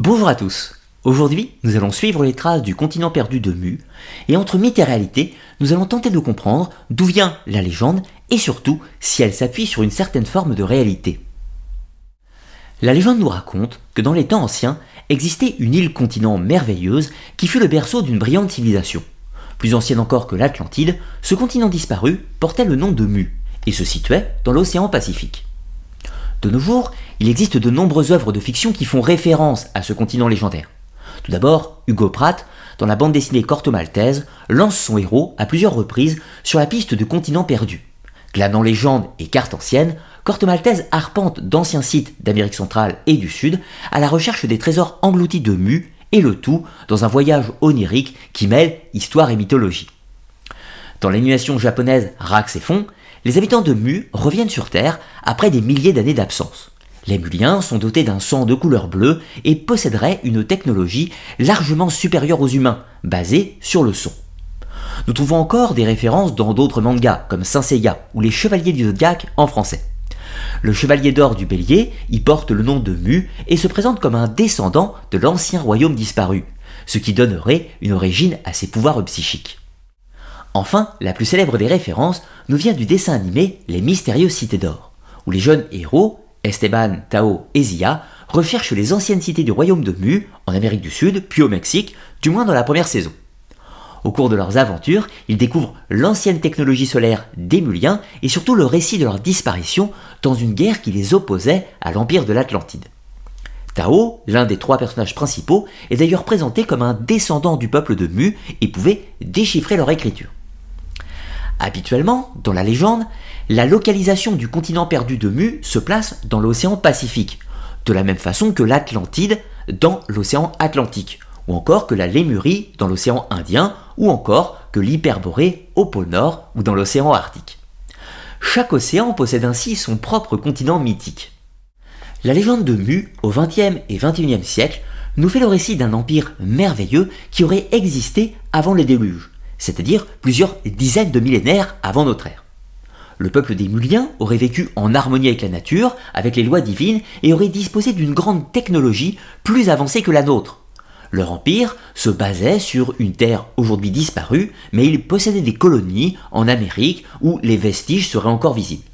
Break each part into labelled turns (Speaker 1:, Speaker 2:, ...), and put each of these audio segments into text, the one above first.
Speaker 1: Bonjour à tous. Aujourd'hui, nous allons suivre les traces du continent perdu de Mu, et entre mythe et réalité, nous allons tenter de comprendre d'où vient la légende et surtout si elle s'appuie sur une certaine forme de réalité. La légende nous raconte que dans les temps anciens existait une île-continent merveilleuse qui fut le berceau d'une brillante civilisation. Plus ancienne encore que l'Atlantide, ce continent disparu portait le nom de Mu et se situait dans l'océan Pacifique. De nos jours, il existe de nombreuses œuvres de fiction qui font référence à ce continent légendaire. Tout d'abord, Hugo Pratt, dans la bande dessinée Corto Maltese, lance son héros à plusieurs reprises sur la piste de continents perdus. Glanant légendes et cartes anciennes, Corto Maltese arpente d'anciens sites d'Amérique centrale et du Sud à la recherche des trésors engloutis de Mu, et le tout dans un voyage onirique qui mêle histoire et mythologie. Dans l'animation japonaise Rax et Fond, les habitants de Mu reviennent sur Terre après des milliers d'années d'absence. Les Muliens sont dotés d'un sang de couleur bleue et posséderaient une technologie largement supérieure aux humains, basée sur le son. Nous trouvons encore des références dans d'autres mangas comme Saint Seiya ou Les Chevaliers du Zodiac en français. Le Chevalier d'Or du Bélier y porte le nom de Mu et se présente comme un descendant de l'ancien royaume disparu, ce qui donnerait une origine à ses pouvoirs psychiques. Enfin, la plus célèbre des références nous vient du dessin animé Les Mystérieuses Cités d'Or, où les jeunes héros, Esteban, Tao et Zia, recherchent les anciennes cités du royaume de Mu, en Amérique du Sud, puis au Mexique, du moins dans la première saison. Au cours de leurs aventures, ils découvrent l'ancienne technologie solaire des Muliens et surtout le récit de leur disparition dans une guerre qui les opposait à l'Empire de l'Atlantide. Tao, l'un des trois personnages principaux, est d'ailleurs présenté comme un descendant du peuple de Mu et pouvait déchiffrer leur écriture. Habituellement, dans la légende, la localisation du continent perdu de Mu se place dans l'océan Pacifique, de la même façon que l'Atlantide dans l'océan Atlantique, ou encore que la Lémurie dans l'océan Indien, ou encore que l'Hyperborée au pôle Nord ou dans l'océan Arctique. Chaque océan possède ainsi son propre continent mythique. La légende de Mu, au XXe et XXIe siècle, nous fait le récit d'un empire merveilleux qui aurait existé avant le déluge, c'est-à-dire plusieurs dizaines de millénaires avant notre ère. Le peuple des Muliens aurait vécu en harmonie avec la nature, avec les lois divines, et aurait disposé d'une grande technologie plus avancée que la nôtre. Leur empire se basait sur une terre aujourd'hui disparue, mais ils possédaient des colonies en Amérique où les vestiges seraient encore visibles.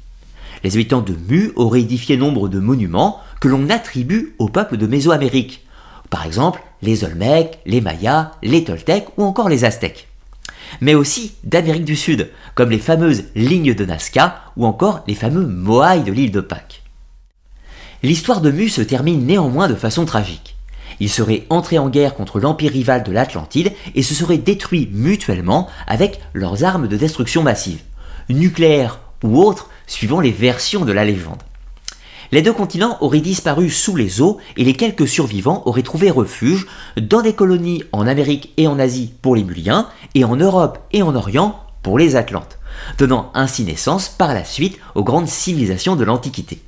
Speaker 1: Les habitants de Mu auraient édifié nombre de monuments que l'on attribue au peuple de Mésoamérique. Par exemple, les Olmecs, les Mayas, les Toltecs ou encore les Aztèques mais aussi d'Amérique du Sud, comme les fameuses lignes de Nazca ou encore les fameux Moai de l'île de Pâques. L'histoire de Mu se termine néanmoins de façon tragique. Ils seraient entrés en guerre contre l'empire rival de l'Atlantide et se seraient détruits mutuellement avec leurs armes de destruction massive, nucléaires ou autres suivant les versions de la légende. Les deux continents auraient disparu sous les eaux et les quelques survivants auraient trouvé refuge dans des colonies en Amérique et en Asie pour les Muliens et en Europe et en Orient pour les Atlantes, donnant ainsi naissance par la suite aux grandes civilisations de l'Antiquité.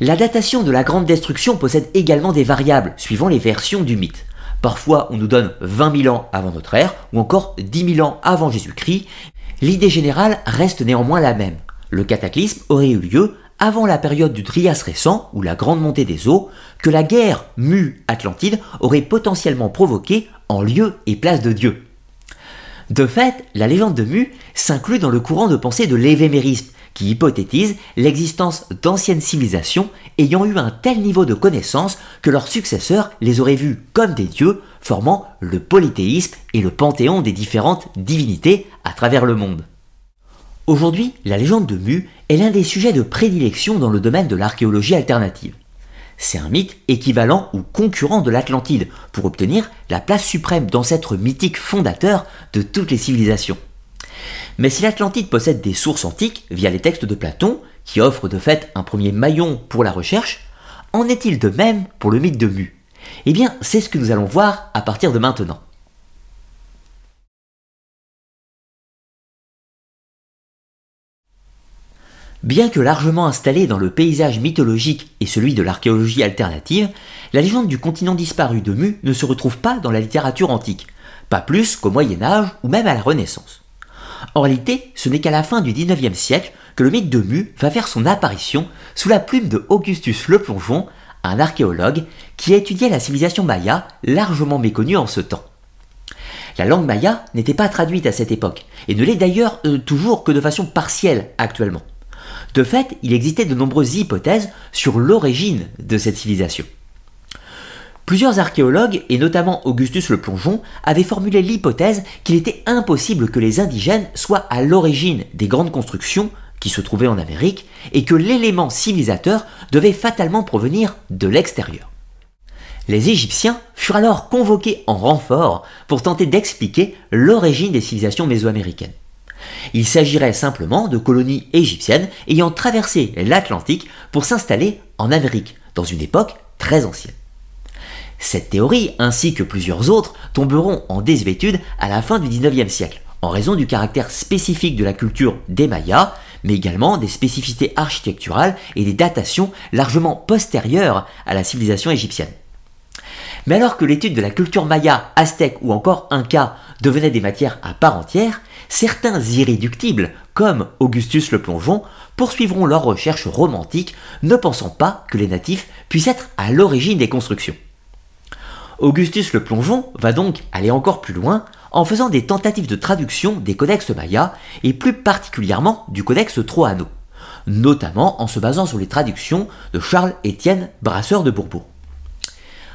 Speaker 1: La datation de la Grande Destruction possède également des variables suivant les versions du mythe. Parfois on nous donne 20 000 ans avant notre ère ou encore 10 000 ans avant Jésus-Christ. L'idée générale reste néanmoins la même. Le cataclysme aurait eu lieu avant la période du Trias récent, ou la grande montée des eaux, que la guerre Mu-Atlantide aurait potentiellement provoqué en lieu et place de Dieu. De fait, la légende de Mu s'inclut dans le courant de pensée de l'évémérisme, qui hypothétise l'existence d'anciennes civilisations ayant eu un tel niveau de connaissance que leurs successeurs les auraient vus comme des dieux, formant le polythéisme et le panthéon des différentes divinités à travers le monde. Aujourd'hui, la légende de Mu est l'un des sujets de prédilection dans le domaine de l'archéologie alternative. C'est un mythe équivalent ou concurrent de l'Atlantide pour obtenir la place suprême d'ancêtre mythique fondateur de toutes les civilisations. Mais si l'Atlantide possède des sources antiques via les textes de Platon, qui offrent de fait un premier maillon pour la recherche, en est-il de même pour le mythe de Mu? Eh bien, c'est ce que nous allons voir à partir de maintenant. Bien que largement installée dans le paysage mythologique et celui de l'archéologie alternative, la légende du continent disparu de Mu ne se retrouve pas dans la littérature antique, pas plus qu'au Moyen Âge ou même à la Renaissance. En réalité, ce n'est qu'à la fin du XIXe siècle que le mythe de Mu va faire son apparition sous la plume de Augustus le Plongeon un archéologue qui a étudié la civilisation maya, largement méconnue en ce temps. La langue maya n'était pas traduite à cette époque, et ne l'est d'ailleurs euh, toujours que de façon partielle actuellement. De fait, il existait de nombreuses hypothèses sur l'origine de cette civilisation. Plusieurs archéologues, et notamment Augustus le Plongeon, avaient formulé l'hypothèse qu'il était impossible que les indigènes soient à l'origine des grandes constructions qui se trouvaient en Amérique, et que l'élément civilisateur devait fatalement provenir de l'extérieur. Les Égyptiens furent alors convoqués en renfort pour tenter d'expliquer l'origine des civilisations mésoaméricaines. Il s'agirait simplement de colonies égyptiennes ayant traversé l'Atlantique pour s'installer en Amérique, dans une époque très ancienne. Cette théorie, ainsi que plusieurs autres, tomberont en désuétude à la fin du XIXe siècle, en raison du caractère spécifique de la culture des Mayas, mais également des spécificités architecturales et des datations largement postérieures à la civilisation égyptienne. Mais alors que l'étude de la culture maya, aztèque ou encore inca devenait des matières à part entière, certains irréductibles, comme Augustus le Plongeon, poursuivront leurs recherches romantiques, ne pensant pas que les natifs puissent être à l'origine des constructions. Augustus le Plongeon va donc aller encore plus loin en faisant des tentatives de traduction des codex mayas et plus particulièrement du codex Troano, notamment en se basant sur les traductions de Charles-Étienne Brasseur de Bourbourg.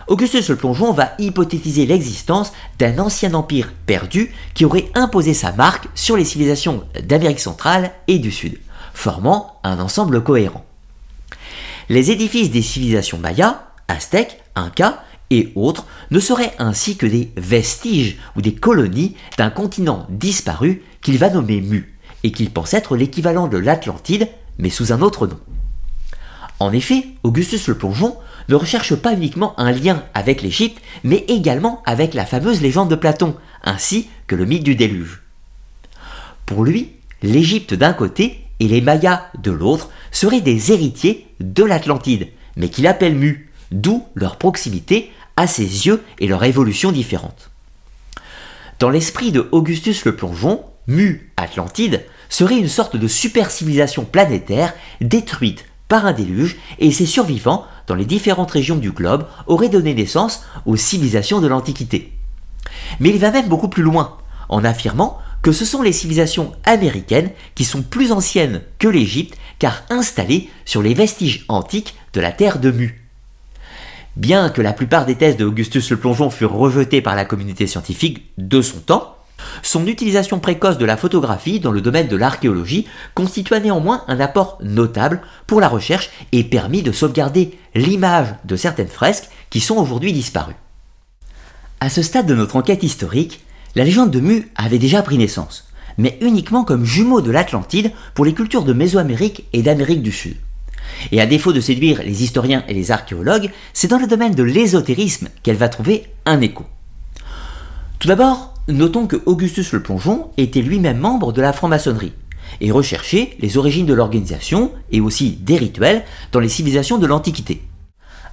Speaker 1: Augustus le Plongeon va hypothétiser l'existence d'un ancien empire perdu qui aurait imposé sa marque sur les civilisations d'Amérique centrale et du Sud, formant un ensemble cohérent. Les édifices des civilisations mayas, aztèques, incas et autres ne seraient ainsi que des vestiges ou des colonies d'un continent disparu qu'il va nommer Mu, et qu'il pense être l'équivalent de l'Atlantide, mais sous un autre nom. En effet, Augustus le Plongeon ne recherche pas uniquement un lien avec l'Égypte, mais également avec la fameuse légende de Platon, ainsi que le mythe du déluge. Pour lui, l'Égypte d'un côté et les Mayas de l'autre seraient des héritiers de l'Atlantide, mais qu'il appelle Mu, d'où leur proximité à ses yeux et leur évolution différente. Dans l'esprit de Augustus le Plongeon, Mu, Atlantide, serait une sorte de super civilisation planétaire détruite un déluge et ses survivants dans les différentes régions du globe auraient donné naissance aux civilisations de l'Antiquité. Mais il va même beaucoup plus loin, en affirmant que ce sont les civilisations américaines qui sont plus anciennes que l'Égypte car installées sur les vestiges antiques de la terre de Mu. Bien que la plupart des thèses de Augustus le Plongeon furent rejetées par la communauté scientifique de son temps, son utilisation précoce de la photographie dans le domaine de l'archéologie constitua néanmoins un apport notable pour la recherche et permit de sauvegarder l'image de certaines fresques qui sont aujourd'hui disparues. À ce stade de notre enquête historique, la légende de Mu avait déjà pris naissance, mais uniquement comme jumeau de l'Atlantide pour les cultures de Mésoamérique et d'Amérique du Sud. Et à défaut de séduire les historiens et les archéologues, c'est dans le domaine de l'ésotérisme qu'elle va trouver un écho. Tout d'abord, notons que Augustus le Plongeon était lui-même membre de la franc-maçonnerie et recherchait les origines de l'organisation et aussi des rituels dans les civilisations de l'Antiquité.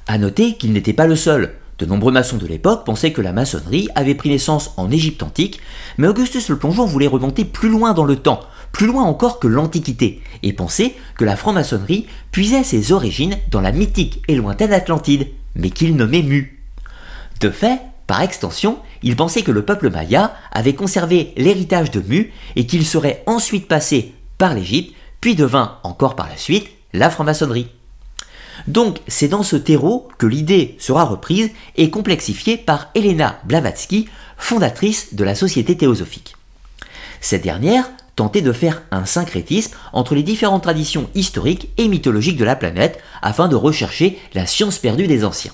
Speaker 1: À noter qu'il n'était pas le seul. De nombreux maçons de l'époque pensaient que la maçonnerie avait pris naissance en Égypte antique, mais Augustus le Plongeon voulait remonter plus loin dans le temps, plus loin encore que l'Antiquité, et pensait que la franc-maçonnerie puisait ses origines dans la mythique et lointaine Atlantide, mais qu'il nommait Mu. De fait, par extension, il pensait que le peuple maya avait conservé l'héritage de Mu et qu'il serait ensuite passé par l'Égypte, puis devint encore par la suite la franc-maçonnerie. Donc c'est dans ce terreau que l'idée sera reprise et complexifiée par Helena Blavatsky, fondatrice de la Société théosophique. Cette dernière tenter de faire un syncrétisme entre les différentes traditions historiques et mythologiques de la planète afin de rechercher la science perdue des anciens.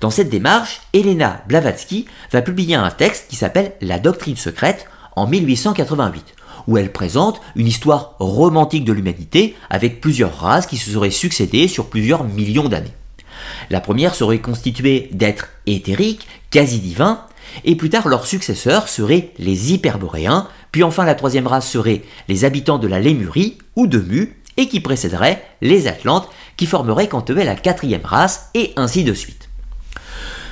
Speaker 1: Dans cette démarche, Elena Blavatsky va publier un texte qui s'appelle La doctrine secrète en 1888, où elle présente une histoire romantique de l'humanité avec plusieurs races qui se seraient succédées sur plusieurs millions d'années. La première serait constituée d'êtres éthériques, quasi divins, et plus tard leurs successeurs seraient les hyperboréens, puis enfin la troisième race serait les habitants de la Lémurie ou de Mu, et qui précéderait les Atlantes, qui formeraient quant à eux la quatrième race, et ainsi de suite.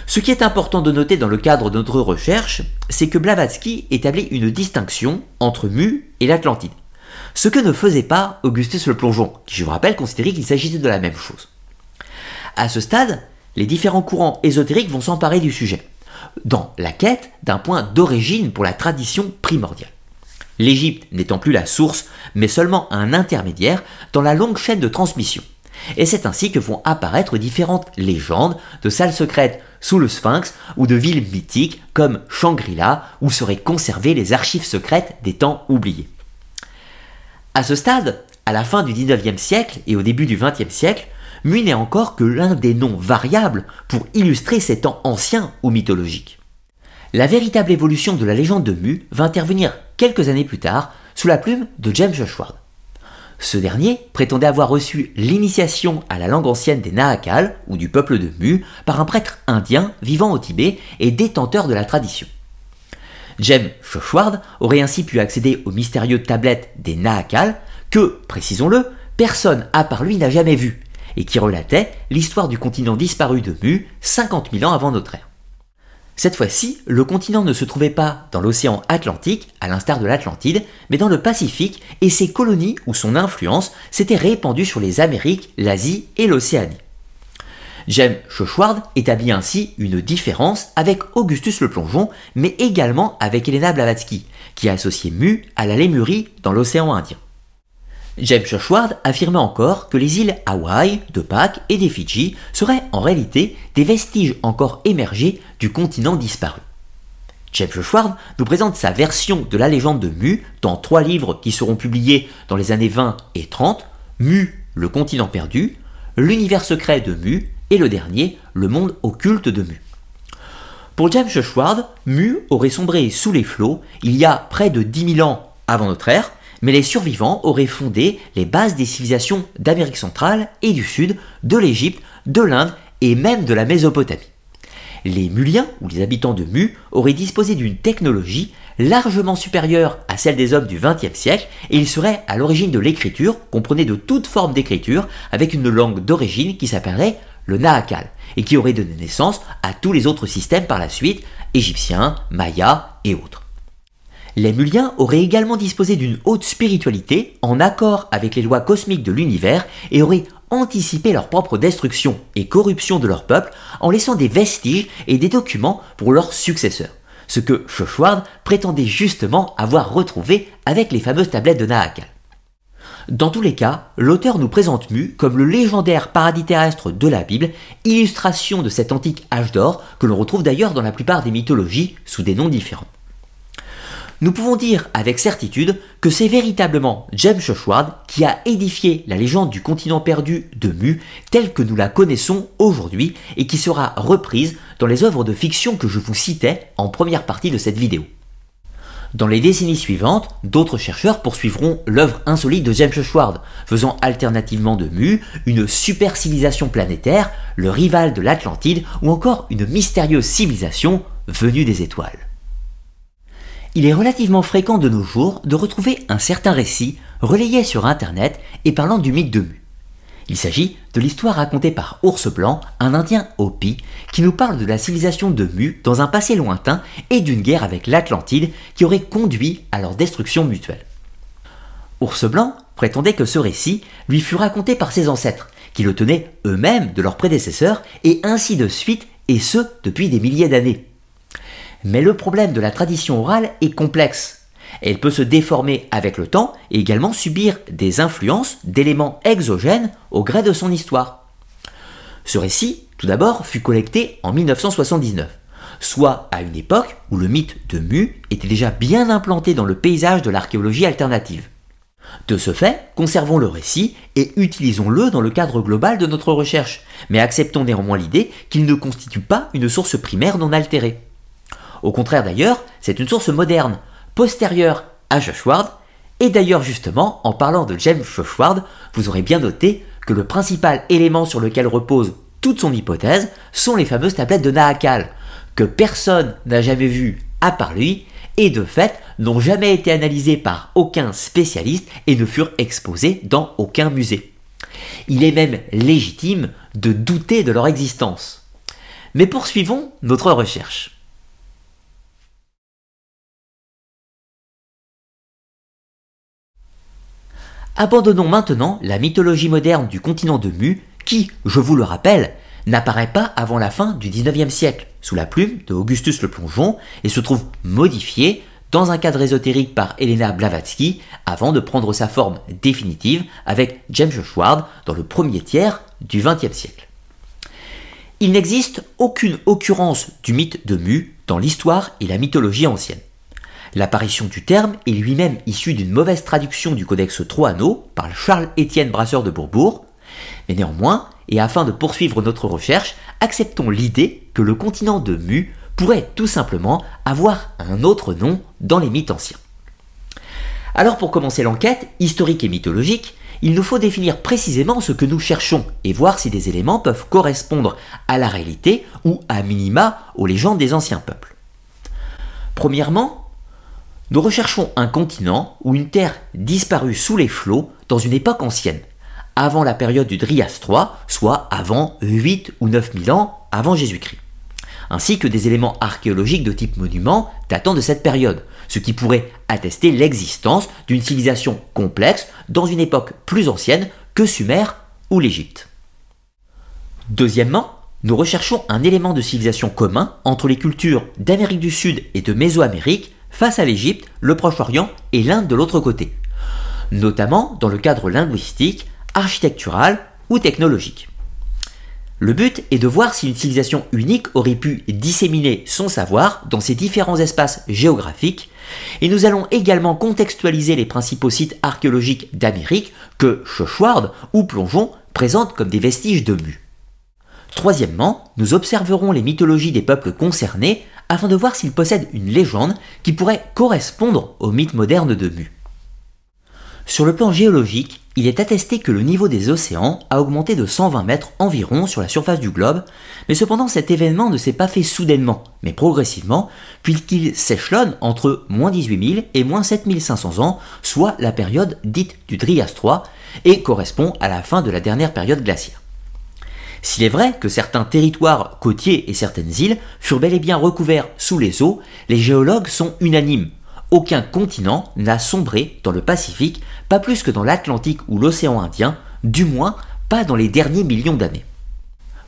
Speaker 1: Ce qui est important de noter dans le cadre de notre recherche, c'est que Blavatsky établit une distinction entre Mu et l'Atlantide. Ce que ne faisait pas Augustus le Plongeon, qui je vous rappelle considérait qu'il s'agissait de la même chose. À ce stade, les différents courants ésotériques vont s'emparer du sujet, dans la quête d'un point d'origine pour la tradition primordiale. L'Égypte n'étant plus la source, mais seulement un intermédiaire dans la longue chaîne de transmission. Et c'est ainsi que vont apparaître différentes légendes de salles secrètes sous le Sphinx ou de villes mythiques comme Shangri-La où seraient conservées les archives secrètes des temps oubliés. À ce stade, à la fin du 19e siècle et au début du 20e siècle, Mu n'est encore que l'un des noms variables pour illustrer ces temps anciens ou mythologiques. La véritable évolution de la légende de Mu va intervenir quelques années plus tard sous la plume de James Joshua. Ce dernier prétendait avoir reçu l'initiation à la langue ancienne des Nahakal, ou du peuple de Mu, par un prêtre indien vivant au Tibet et détenteur de la tradition. Jem Shoshward aurait ainsi pu accéder aux mystérieuses tablettes des Nahakal que, précisons-le, personne à part lui n'a jamais vu, et qui relatait l'histoire du continent disparu de Mu 50 000 ans avant notre ère. Cette fois-ci, le continent ne se trouvait pas dans l'océan Atlantique, à l'instar de l'Atlantide, mais dans le Pacifique, et ses colonies ou son influence s'étaient répandues sur les Amériques, l'Asie et l'Océanie. James Chochward établit ainsi une différence avec Augustus le Plongeon, mais également avec Elena Blavatsky, qui associait Mu à la Lémurie dans l'océan Indien. James Churchward affirmait encore que les îles Hawaï, de Pâques et des Fidji seraient en réalité des vestiges encore émergés du continent disparu. James Churchward nous présente sa version de la légende de Mu dans trois livres qui seront publiés dans les années 20 et 30, Mu, le continent perdu, l'univers secret de Mu et le dernier, le monde occulte de Mu. Pour James Churchward, Mu aurait sombré sous les flots il y a près de 10 000 ans avant notre ère, mais les survivants auraient fondé les bases des civilisations d'Amérique centrale et du Sud, de l'Égypte, de l'Inde et même de la Mésopotamie. Les Muliens, ou les habitants de Mu, auraient disposé d'une technologie largement supérieure à celle des hommes du XXe siècle, et ils seraient à l'origine de l'écriture, comprenait de toute forme d'écriture, avec une langue d'origine qui s'appellerait le Nahakal, et qui aurait donné naissance à tous les autres systèmes par la suite, égyptiens, mayas et autres. Les Muliens auraient également disposé d'une haute spiritualité en accord avec les lois cosmiques de l'univers et auraient anticipé leur propre destruction et corruption de leur peuple en laissant des vestiges et des documents pour leurs successeurs. Ce que Shoshward prétendait justement avoir retrouvé avec les fameuses tablettes de Nahakal. Dans tous les cas, l'auteur nous présente Mu comme le légendaire paradis terrestre de la Bible, illustration de cet antique âge d'or que l'on retrouve d'ailleurs dans la plupart des mythologies sous des noms différents nous pouvons dire avec certitude que c'est véritablement James Shoshward qui a édifié la légende du continent perdu de Mu telle que nous la connaissons aujourd'hui et qui sera reprise dans les œuvres de fiction que je vous citais en première partie de cette vidéo. Dans les décennies suivantes, d'autres chercheurs poursuivront l'œuvre insolite de James Shoshward, faisant alternativement de Mu une super civilisation planétaire, le rival de l'Atlantide ou encore une mystérieuse civilisation venue des étoiles il est relativement fréquent de nos jours de retrouver un certain récit relayé sur Internet et parlant du mythe de Mu. Il s'agit de l'histoire racontée par Ours Blanc, un Indien Hopi, qui nous parle de la civilisation de Mu dans un passé lointain et d'une guerre avec l'Atlantide qui aurait conduit à leur destruction mutuelle. Ours Blanc prétendait que ce récit lui fut raconté par ses ancêtres, qui le tenaient eux-mêmes de leurs prédécesseurs, et ainsi de suite, et ce depuis des milliers d'années. Mais le problème de la tradition orale est complexe. Elle peut se déformer avec le temps et également subir des influences d'éléments exogènes au gré de son histoire. Ce récit, tout d'abord, fut collecté en 1979, soit à une époque où le mythe de Mu était déjà bien implanté dans le paysage de l'archéologie alternative. De ce fait, conservons le récit et utilisons-le dans le cadre global de notre recherche, mais acceptons néanmoins l'idée qu'il ne constitue pas une source primaire non altérée. Au contraire d'ailleurs, c'est une source moderne, postérieure à Joshward, et d'ailleurs justement, en parlant de James Joshward, vous aurez bien noté que le principal élément sur lequel repose toute son hypothèse sont les fameuses tablettes de Nahakal, que personne n'a jamais vues à part lui, et de fait n'ont jamais été analysées par aucun spécialiste et ne furent exposées dans aucun musée. Il est même légitime de douter de leur existence. Mais poursuivons notre recherche. Abandonnons maintenant la mythologie moderne du continent de Mu, qui, je vous le rappelle, n'apparaît pas avant la fin du 19e siècle, sous la plume de Augustus le Plongeon, et se trouve modifié dans un cadre ésotérique par Elena Blavatsky, avant de prendre sa forme définitive avec James Schwartz dans le premier tiers du XXe siècle. Il n'existe aucune occurrence du mythe de Mu dans l'histoire et la mythologie ancienne. L'apparition du terme est lui-même issu d'une mauvaise traduction du codex Troano par Charles-Étienne Brasseur de Bourbourg, mais néanmoins, et afin de poursuivre notre recherche, acceptons l'idée que le continent de Mu pourrait tout simplement avoir un autre nom dans les mythes anciens. Alors pour commencer l'enquête, historique et mythologique, il nous faut définir précisément ce que nous cherchons et voir si des éléments peuvent correspondre à la réalité ou à minima aux légendes des anciens peuples. Premièrement, nous recherchons un continent ou une terre disparue sous les flots dans une époque ancienne, avant la période du Drias III, soit avant 8 ou 9 000 ans avant Jésus-Christ, ainsi que des éléments archéologiques de type monument datant de cette période, ce qui pourrait attester l'existence d'une civilisation complexe dans une époque plus ancienne que Sumer ou l'Égypte. Deuxièmement, nous recherchons un élément de civilisation commun entre les cultures d'Amérique du Sud et de Mésoamérique face à l'Égypte, le Proche-Orient et l'Inde de l'autre côté, notamment dans le cadre linguistique, architectural ou technologique. Le but est de voir si une civilisation unique aurait pu disséminer son savoir dans ces différents espaces géographiques, et nous allons également contextualiser les principaux sites archéologiques d'Amérique que Chauchard ou Plongeon présentent comme des vestiges de Mu. Troisièmement, nous observerons les mythologies des peuples concernés afin de voir s'ils possèdent une légende qui pourrait correspondre au mythe moderne de Mu. Sur le plan géologique, il est attesté que le niveau des océans a augmenté de 120 mètres environ sur la surface du globe, mais cependant cet événement ne s'est pas fait soudainement, mais progressivement, puisqu'il s'échelonne entre moins 18 000 et moins 7500 ans, soit la période dite du Drias III, et correspond à la fin de la dernière période glaciaire. S'il est vrai que certains territoires côtiers et certaines îles furent bel et bien recouverts sous les eaux, les géologues sont unanimes aucun continent n'a sombré dans le Pacifique, pas plus que dans l'Atlantique ou l'océan Indien, du moins pas dans les derniers millions d'années.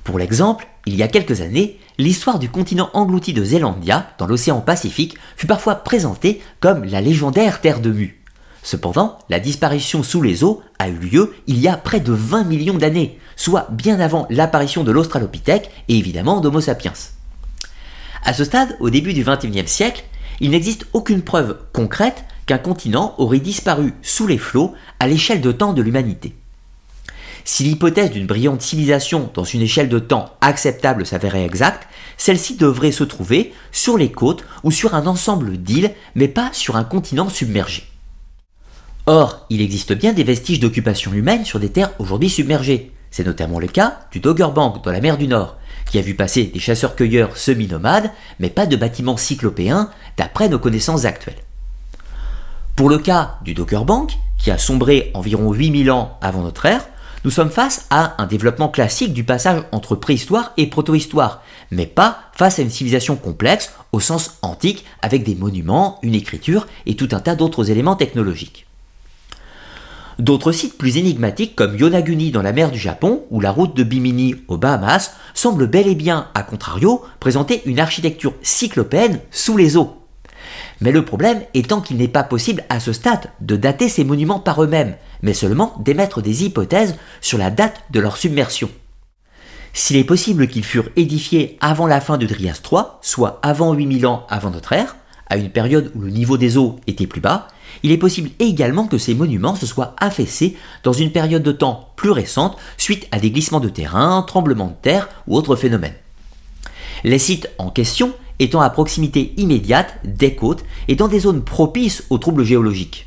Speaker 1: Pour l'exemple, il y a quelques années, l'histoire du continent englouti de Zélandia, dans l'océan Pacifique, fut parfois présentée comme la légendaire Terre de Mu. Cependant, la disparition sous les eaux a eu lieu il y a près de 20 millions d'années, soit bien avant l'apparition de l'Australopithèque et évidemment d'Homo sapiens. À ce stade, au début du XXIe siècle, il n'existe aucune preuve concrète qu'un continent aurait disparu sous les flots à l'échelle de temps de l'humanité. Si l'hypothèse d'une brillante civilisation dans une échelle de temps acceptable s'avérait exacte, celle-ci devrait se trouver sur les côtes ou sur un ensemble d'îles, mais pas sur un continent submergé. Or, il existe bien des vestiges d'occupation humaine sur des terres aujourd'hui submergées. C'est notamment le cas du Doggerbank dans la mer du Nord, qui a vu passer des chasseurs-cueilleurs semi-nomades, mais pas de bâtiments cyclopéens, d'après nos connaissances actuelles. Pour le cas du Dockerbank, qui a sombré environ 8000 ans avant notre ère, nous sommes face à un développement classique du passage entre préhistoire et protohistoire, mais pas face à une civilisation complexe au sens antique avec des monuments, une écriture et tout un tas d'autres éléments technologiques. D'autres sites plus énigmatiques comme Yonaguni dans la mer du Japon ou la route de Bimini aux Bahamas semblent bel et bien, à contrario, présenter une architecture cyclopéenne sous les eaux. Mais le problème étant qu'il n'est pas possible à ce stade de dater ces monuments par eux-mêmes, mais seulement d'émettre des hypothèses sur la date de leur submersion. S'il est possible qu'ils furent édifiés avant la fin de Drias III, soit avant 8000 ans avant notre ère, à une période où le niveau des eaux était plus bas, il est possible également que ces monuments se soient affaissés dans une période de temps plus récente suite à des glissements de terrain, tremblements de terre ou autres phénomènes. Les sites en question étant à proximité immédiate des côtes et dans des zones propices aux troubles géologiques.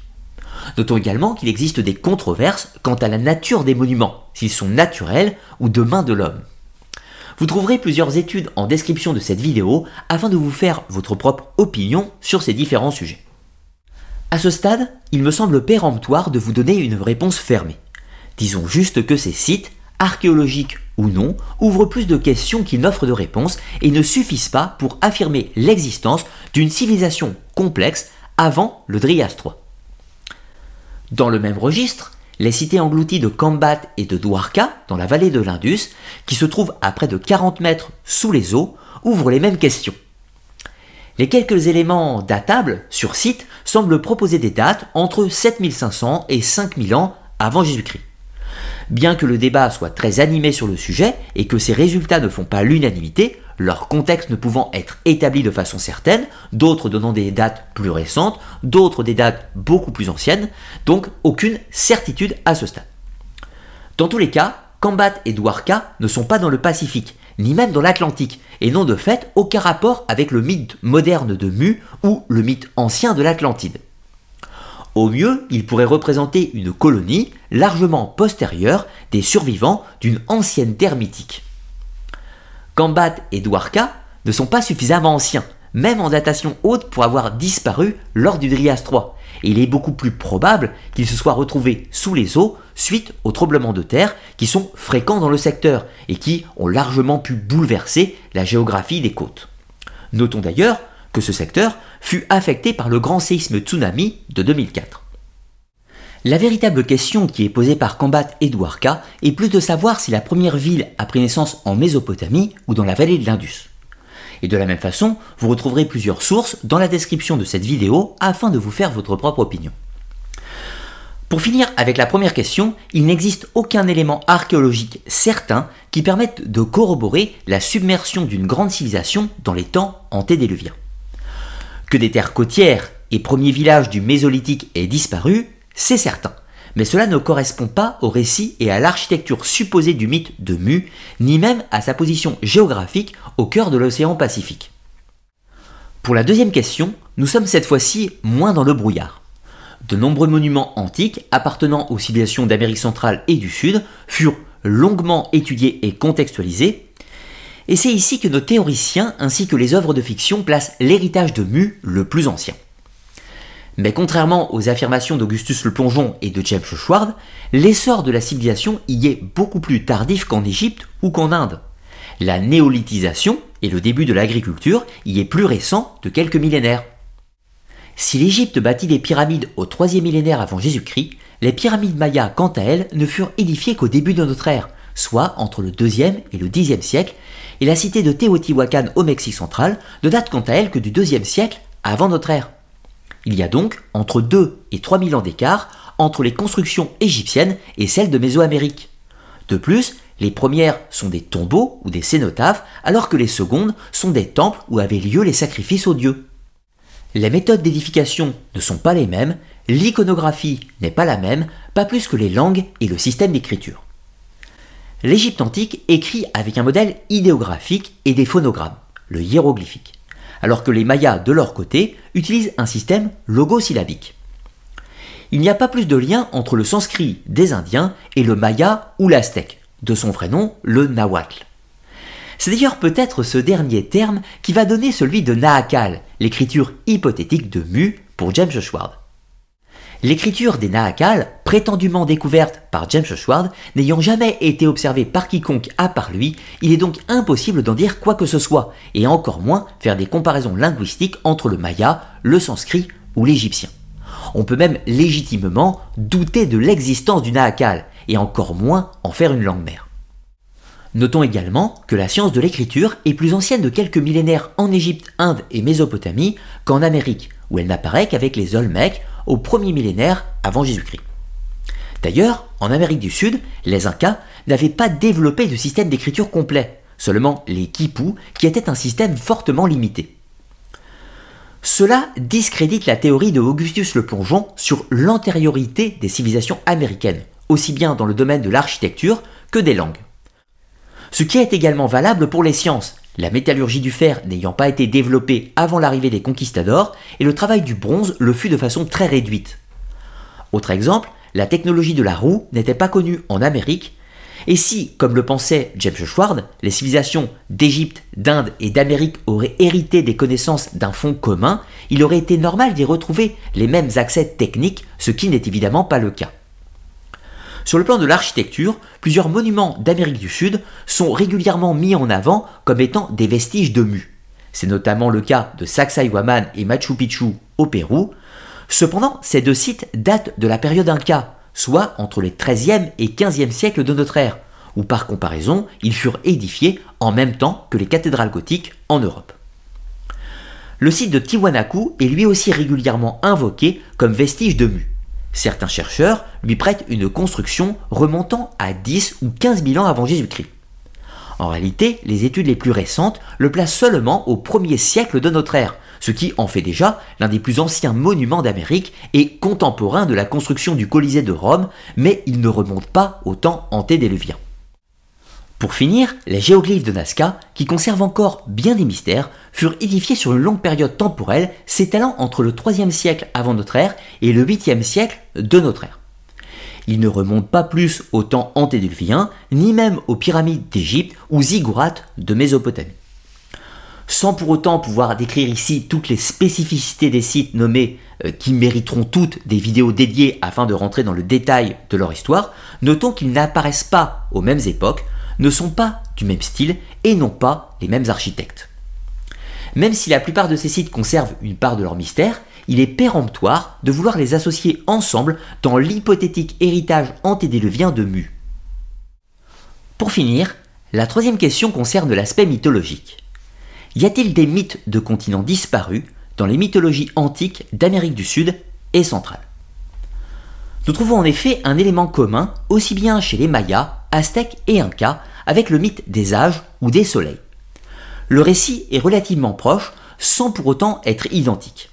Speaker 1: Notons également qu'il existe des controverses quant à la nature des monuments, s'ils sont naturels ou de main de l'homme. Vous trouverez plusieurs études en description de cette vidéo afin de vous faire votre propre opinion sur ces différents sujets. À ce stade, il me semble péremptoire de vous donner une réponse fermée. Disons juste que ces sites, archéologiques ou non, ouvrent plus de questions qu'ils n'offrent de réponses et ne suffisent pas pour affirmer l'existence d'une civilisation complexe avant le Drias. Dans le même registre, les cités englouties de Kambat et de Dwarka, dans la vallée de l'Indus, qui se trouvent à près de 40 mètres sous les eaux, ouvrent les mêmes questions. Les quelques éléments datables sur site semblent proposer des dates entre 7500 et 5000 ans avant Jésus-Christ. Bien que le débat soit très animé sur le sujet et que ces résultats ne font pas l'unanimité, leur contexte ne pouvant être établi de façon certaine, d'autres donnant des dates plus récentes, d'autres des dates beaucoup plus anciennes, donc aucune certitude à ce stade. Dans tous les cas, Kambat et Dwarka ne sont pas dans le Pacifique, ni même dans l'Atlantique, et n'ont de fait aucun rapport avec le mythe moderne de Mu ou le mythe ancien de l'Atlantide. Au mieux, ils pourraient représenter une colonie largement postérieure des survivants d'une ancienne terre mythique. Kambat et Dwarka ne sont pas suffisamment anciens, même en datation haute pour avoir disparu lors du Drias 3, et il est beaucoup plus probable qu'ils se soient retrouvés sous les eaux suite aux tremblements de terre qui sont fréquents dans le secteur et qui ont largement pu bouleverser la géographie des côtes. Notons d'ailleurs que ce secteur fut affecté par le grand séisme tsunami de 2004. La véritable question qui est posée par Kambat et Dwarka est plus de savoir si la première ville a pris naissance en Mésopotamie ou dans la vallée de l'Indus. Et de la même façon, vous retrouverez plusieurs sources dans la description de cette vidéo afin de vous faire votre propre opinion. Pour finir avec la première question, il n'existe aucun élément archéologique certain qui permette de corroborer la submersion d'une grande civilisation dans les temps antédiluviens. Que des terres côtières et premiers villages du Mésolithique aient disparu, c'est certain. Mais cela ne correspond pas au récit et à l'architecture supposée du mythe de Mu, ni même à sa position géographique au cœur de l'océan Pacifique. Pour la deuxième question, nous sommes cette fois-ci moins dans le brouillard. De nombreux monuments antiques appartenant aux civilisations d'Amérique centrale et du Sud furent longuement étudiés et contextualisés, et c'est ici que nos théoriciens ainsi que les œuvres de fiction placent l'héritage de Mu le plus ancien. Mais contrairement aux affirmations d'Augustus le Plongeon et de James Schwartz, l'essor de la civilisation y est beaucoup plus tardif qu'en Égypte ou qu'en Inde. La néolithisation et le début de l'agriculture y est plus récent de quelques millénaires. Si l'Égypte bâtit des pyramides au 3 millénaire avant Jésus-Christ, les pyramides mayas, quant à elles, ne furent édifiées qu'au début de notre ère, soit entre le 2e et le 10e siècle, et la cité de Teotihuacan au Mexique central ne date quant à elle que du 2e siècle avant notre ère. Il y a donc entre 2 et 3 000 ans d'écart entre les constructions égyptiennes et celles de Mésoamérique. De plus, les premières sont des tombeaux ou des cénotaphes, alors que les secondes sont des temples où avaient lieu les sacrifices aux dieux. Les méthodes d'édification ne sont pas les mêmes, l'iconographie n'est pas la même, pas plus que les langues et le système d'écriture. L'Égypte antique écrit avec un modèle idéographique et des phonogrammes, le hiéroglyphique alors que les Mayas, de leur côté, utilisent un système logosyllabique. Il n'y a pas plus de lien entre le sanskrit des Indiens et le maya ou l'aztèque, de son vrai nom, le nahuatl. C'est d'ailleurs peut-être ce dernier terme qui va donner celui de Nahakal, l'écriture hypothétique de Mu pour James Schwartz. L'écriture des Nahakal, prétendument découverte par James Schwartz, n'ayant jamais été observée par quiconque à part lui, il est donc impossible d'en dire quoi que ce soit, et encore moins faire des comparaisons linguistiques entre le maya, le sanskrit ou l'égyptien. On peut même légitimement douter de l'existence du Nahakal, et encore moins en faire une langue mère. Notons également que la science de l'écriture est plus ancienne de quelques millénaires en Égypte, Inde et Mésopotamie qu'en Amérique, où elle n'apparaît qu'avec les Olmecs au premier millénaire avant Jésus-Christ. D'ailleurs, en Amérique du Sud, les Incas n'avaient pas développé de système d'écriture complet, seulement les quipus, qui étaient un système fortement limité. Cela discrédite la théorie de Augustus le Plongeon sur l'antériorité des civilisations américaines, aussi bien dans le domaine de l'architecture que des langues. Ce qui est également valable pour les sciences, la métallurgie du fer n'ayant pas été développée avant l'arrivée des conquistadors, et le travail du bronze le fut de façon très réduite. Autre exemple, la technologie de la roue n'était pas connue en Amérique, et si, comme le pensait James Schwartz, les civilisations d'Égypte, d'Inde et d'Amérique auraient hérité des connaissances d'un fond commun, il aurait été normal d'y retrouver les mêmes accès techniques, ce qui n'est évidemment pas le cas. Sur le plan de l'architecture, plusieurs monuments d'Amérique du Sud sont régulièrement mis en avant comme étant des vestiges de Mu. C'est notamment le cas de Sacsayhuaman et Machu Picchu au Pérou. Cependant, ces deux sites datent de la période Inca, soit entre les 13e et 15e siècles de notre ère, où par comparaison, ils furent édifiés en même temps que les cathédrales gothiques en Europe. Le site de Tiwanaku est lui aussi régulièrement invoqué comme vestige de Mu. Certains chercheurs lui prêtent une construction remontant à 10 ou 15 000 ans avant Jésus-Christ. En réalité, les études les plus récentes le placent seulement au 1er siècle de notre ère, ce qui en fait déjà l'un des plus anciens monuments d'Amérique et contemporain de la construction du Colisée de Rome, mais il ne remonte pas au temps antédéluvien. Pour finir, les géoglyphes de Nazca, qui conservent encore bien des mystères, furent édifiés sur une longue période temporelle s'étalant entre le 3e siècle avant notre ère et le 8e siècle de notre ère. Ils ne remontent pas plus au temps antédiluvien, ni même aux pyramides d'Égypte ou ziggourats de Mésopotamie. Sans pour autant pouvoir décrire ici toutes les spécificités des sites nommés euh, qui mériteront toutes des vidéos dédiées afin de rentrer dans le détail de leur histoire, notons qu'ils n'apparaissent pas aux mêmes époques, ne sont pas du même style et n'ont pas les mêmes architectes. Même si la plupart de ces sites conservent une part de leur mystère, il est péremptoire de vouloir les associer ensemble dans l'hypothétique héritage antédéluvien de Mu. Pour finir, la troisième question concerne l'aspect mythologique. Y a-t-il des mythes de continents disparus dans les mythologies antiques d'Amérique du Sud et centrale? Nous trouvons en effet un élément commun aussi bien chez les Mayas, Aztèques et Incas avec le mythe des âges ou des soleils. Le récit est relativement proche sans pour autant être identique.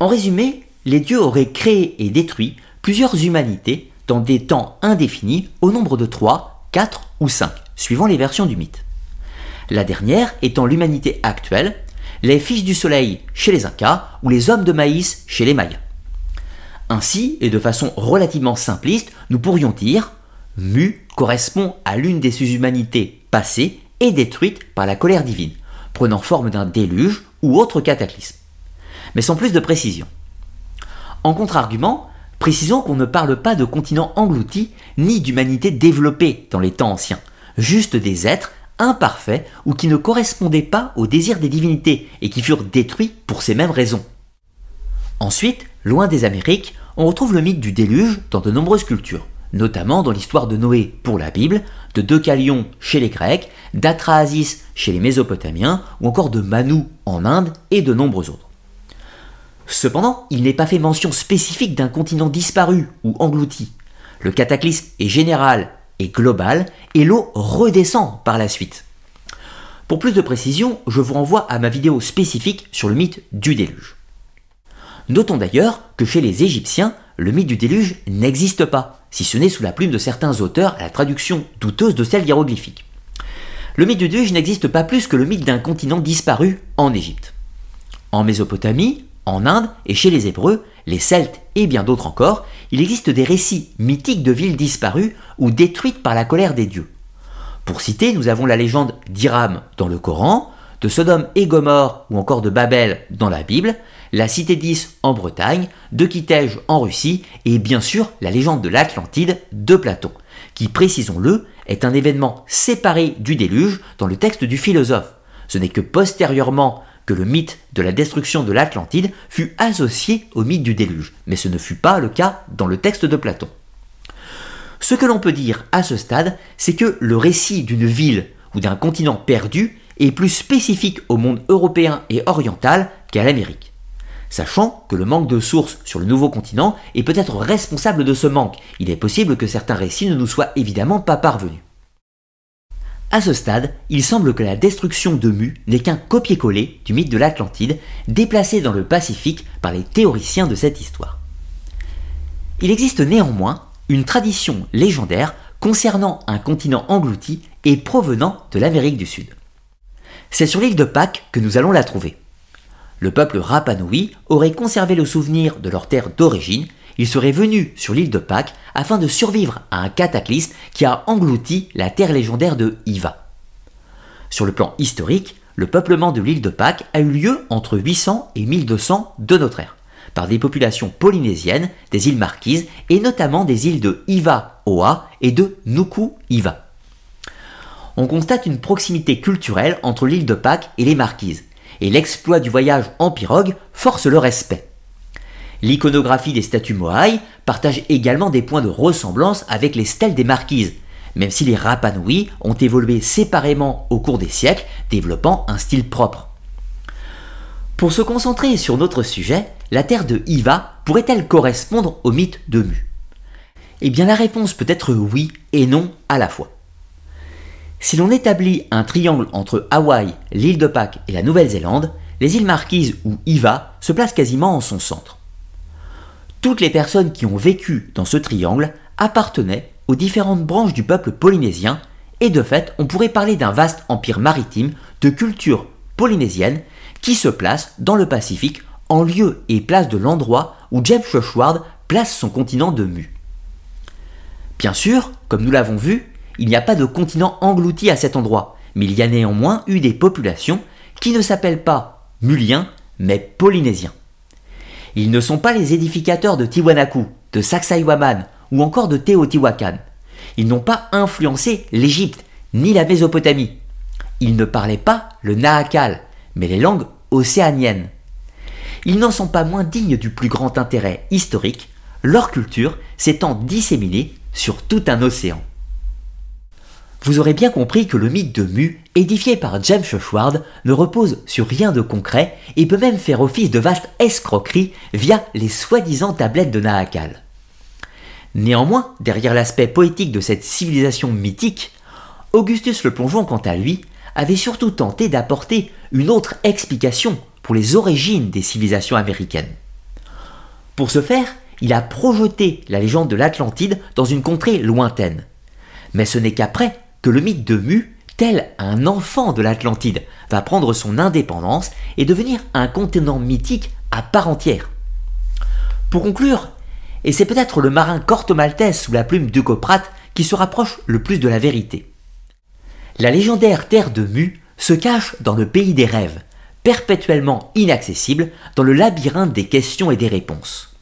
Speaker 1: En résumé, les dieux auraient créé et détruit plusieurs humanités dans des temps indéfinis au nombre de 3, 4 ou 5, suivant les versions du mythe. La dernière étant l'humanité actuelle, les fils du soleil chez les Incas ou les hommes de maïs chez les Mayas. Ainsi, et de façon relativement simpliste, nous pourrions dire Mu correspond à l'une des sous-humanités passées et détruites par la colère divine, prenant forme d'un déluge ou autre cataclysme. Mais sans plus de précision. En contre-argument, précisons qu'on ne parle pas de continents engloutis ni d'humanité développée dans les temps anciens, juste des êtres imparfaits ou qui ne correspondaient pas au désir des divinités et qui furent détruits pour ces mêmes raisons. Ensuite, loin des Amériques, on retrouve le mythe du déluge dans de nombreuses cultures notamment dans l'histoire de Noé pour la Bible, de Deucalion chez les Grecs, d'Atrahasis chez les Mésopotamiens, ou encore de Manu en Inde et de nombreux autres. Cependant, il n'est pas fait mention spécifique d'un continent disparu ou englouti. Le cataclysme est général et global, et l'eau redescend par la suite. Pour plus de précision, je vous renvoie à ma vidéo spécifique sur le mythe du déluge. Notons d'ailleurs que chez les Égyptiens, le mythe du déluge n'existe pas, si ce n'est sous la plume de certains auteurs à la traduction douteuse de celle hiéroglyphique. Le mythe du déluge n'existe pas plus que le mythe d'un continent disparu en Égypte. En Mésopotamie, en Inde et chez les Hébreux, les Celtes et bien d'autres encore, il existe des récits mythiques de villes disparues ou détruites par la colère des dieux. Pour citer, nous avons la légende d'Iram dans le Coran, de Sodome et Gomorre ou encore de Babel dans la Bible, la cité d'Is en Bretagne, de Kitej en Russie et bien sûr la légende de l'Atlantide de Platon, qui, précisons-le, est un événement séparé du déluge dans le texte du philosophe. Ce n'est que postérieurement que le mythe de la destruction de l'Atlantide fut associé au mythe du déluge, mais ce ne fut pas le cas dans le texte de Platon. Ce que l'on peut dire à ce stade, c'est que le récit d'une ville ou d'un continent perdu est plus spécifique au monde européen et oriental qu'à l'Amérique. Sachant que le manque de sources sur le nouveau continent est peut-être responsable de ce manque, il est possible que certains récits ne nous soient évidemment pas parvenus. À ce stade, il semble que la destruction de Mu n'est qu'un copier-coller du mythe de l'Atlantide, déplacé dans le Pacifique par les théoriciens de cette histoire. Il existe néanmoins une tradition légendaire concernant un continent englouti et provenant de l'Amérique du Sud. C'est sur l'île de Pâques que nous allons la trouver. Le peuple Rapanui aurait conservé le souvenir de leur terre d'origine, ils seraient venus sur l'île de Pâques afin de survivre à un cataclysme qui a englouti la terre légendaire de Iva. Sur le plan historique, le peuplement de l'île de Pâques a eu lieu entre 800 et 1200 de notre ère, par des populations polynésiennes des îles Marquises et notamment des îles de Iva-Oa et de Nuku-Iva. On constate une proximité culturelle entre l'île de Pâques et les Marquises, et l'exploit du voyage en pirogue force le respect. L'iconographie des statues Moai partage également des points de ressemblance avec les stèles des marquises, même si les Rapanui ont évolué séparément au cours des siècles, développant un style propre. Pour se concentrer sur notre sujet, la terre de Iva pourrait-elle correspondre au mythe de Mu? Eh bien la réponse peut être oui et non à la fois. Si l'on établit un triangle entre Hawaï, l'île de Pâques et la Nouvelle-Zélande, les îles Marquises ou Iva se placent quasiment en son centre. Toutes les personnes qui ont vécu dans ce triangle appartenaient aux différentes branches du peuple polynésien, et de fait, on pourrait parler d'un vaste empire maritime de culture polynésienne qui se place dans le Pacifique en lieu et place de l'endroit où James Shushward place son continent de Mu. Bien sûr, comme nous l'avons vu, il n'y a pas de continent englouti à cet endroit, mais il y a néanmoins eu des populations qui ne s'appellent pas Muliens, mais Polynésiens. Ils ne sont pas les édificateurs de Tiwanaku, de Sacsayhuaman ou encore de Teotihuacan. Ils n'ont pas influencé l'Égypte ni la Mésopotamie. Ils ne parlaient pas le Nahakal, mais les langues océaniennes. Ils n'en sont pas moins dignes du plus grand intérêt historique, leur culture s'étant disséminée sur tout un océan. Vous aurez bien compris que le mythe de Mu, édifié par James Shushward, ne repose sur rien de concret et peut même faire office de vaste escroquerie via les soi-disant tablettes de Nahakal. Néanmoins, derrière l'aspect poétique de cette civilisation mythique, Augustus le Plongeon, quant à lui, avait surtout tenté d'apporter une autre explication pour les origines des civilisations américaines. Pour ce faire, il a projeté la légende de l'Atlantide dans une contrée lointaine. Mais ce n'est qu'après le mythe de Mu, tel un enfant de l'Atlantide, va prendre son indépendance et devenir un continent mythique à part entière. Pour conclure, et c'est peut-être le marin Corto Maltese sous la plume d'Hugo qui se rapproche le plus de la vérité. La légendaire terre de Mu se cache dans le pays des rêves, perpétuellement inaccessible dans le labyrinthe des questions et des réponses.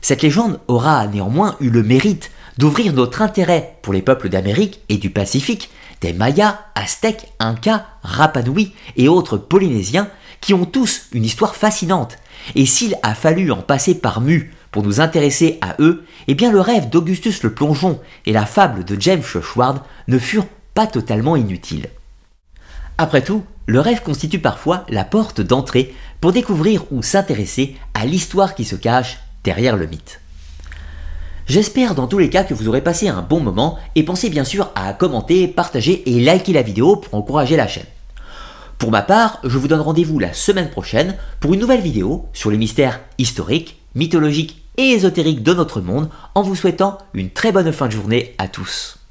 Speaker 1: Cette légende aura néanmoins eu le mérite d'ouvrir notre intérêt pour les peuples d'Amérique et du Pacifique, des Mayas, Aztèques, Incas, Rapanouis et autres Polynésiens qui ont tous une histoire fascinante. Et s'il a fallu en passer par Mu pour nous intéresser à eux, eh bien le rêve d'Augustus le Plongeon et la fable de James Shushward ne furent pas totalement inutiles. Après tout, le rêve constitue parfois la porte d'entrée pour découvrir ou s'intéresser à l'histoire qui se cache derrière le mythe. J'espère dans tous les cas que vous aurez passé un bon moment et pensez bien sûr à commenter, partager et liker la vidéo pour encourager la chaîne. Pour ma part, je vous donne rendez-vous la semaine prochaine pour une nouvelle vidéo sur les mystères historiques, mythologiques et ésotériques de notre monde en vous souhaitant une très bonne fin de journée à tous.